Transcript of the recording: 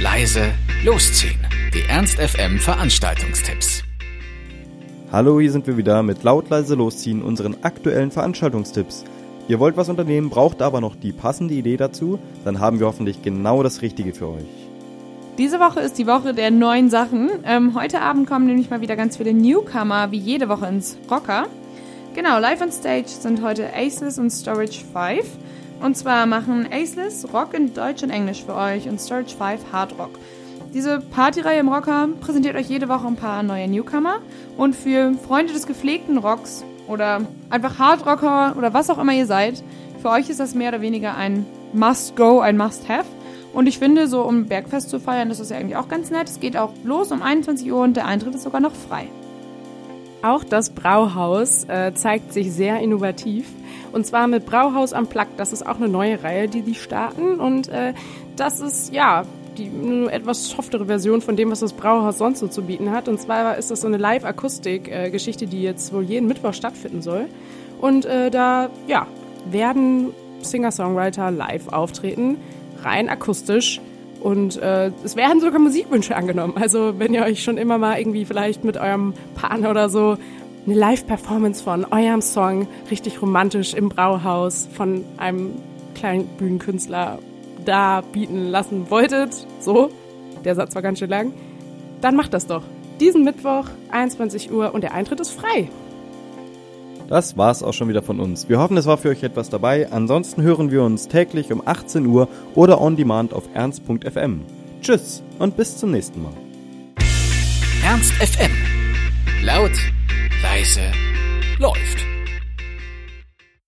leise, losziehen. Die Ernst FM Veranstaltungstipps. Hallo, hier sind wir wieder mit laut leise losziehen unseren aktuellen Veranstaltungstipps. Ihr wollt was unternehmen, braucht aber noch die passende Idee dazu, dann haben wir hoffentlich genau das Richtige für euch. Diese Woche ist die Woche der neuen Sachen. Ähm, heute Abend kommen nämlich mal wieder ganz viele Newcomer, wie jede Woche ins Rocker. Genau, live on stage sind heute Aceless und Storage 5. Und zwar machen Aceless Rock in Deutsch und Englisch für euch und Storage 5 Hard Rock. Diese Partyreihe im Rocker präsentiert euch jede Woche ein paar neue Newcomer. Und für Freunde des gepflegten Rocks oder einfach Hardrocker oder was auch immer ihr seid, für euch ist das mehr oder weniger ein Must-Go, ein Must-Have. Und ich finde, so um Bergfest zu feiern, das ist ja irgendwie auch ganz nett. Es geht auch los um 21 Uhr und der Eintritt ist sogar noch frei. Auch das Brauhaus äh, zeigt sich sehr innovativ. Und zwar mit Brauhaus am Plug. Das ist auch eine neue Reihe, die die starten. Und äh, das ist, ja, die eine etwas softere Version von dem, was das Brauhaus sonst so zu bieten hat. Und zwar ist das so eine Live-Akustik-Geschichte, die jetzt wohl jeden Mittwoch stattfinden soll. Und äh, da, ja, werden Singer-Songwriter live auftreten, rein akustisch. Und äh, es werden sogar Musikwünsche angenommen. Also wenn ihr euch schon immer mal irgendwie vielleicht mit eurem Partner oder so eine Live-Performance von eurem Song richtig romantisch im Brauhaus von einem kleinen Bühnenkünstler da bieten lassen wolltet, so, der Satz war ganz schön lang, dann macht das doch. Diesen Mittwoch, 21 Uhr und der Eintritt ist frei. Das war's auch schon wieder von uns. Wir hoffen, es war für euch etwas dabei. Ansonsten hören wir uns täglich um 18 Uhr oder on demand auf ernst.fm. Tschüss und bis zum nächsten Mal. Ernst FM. Laut, leise, läuft.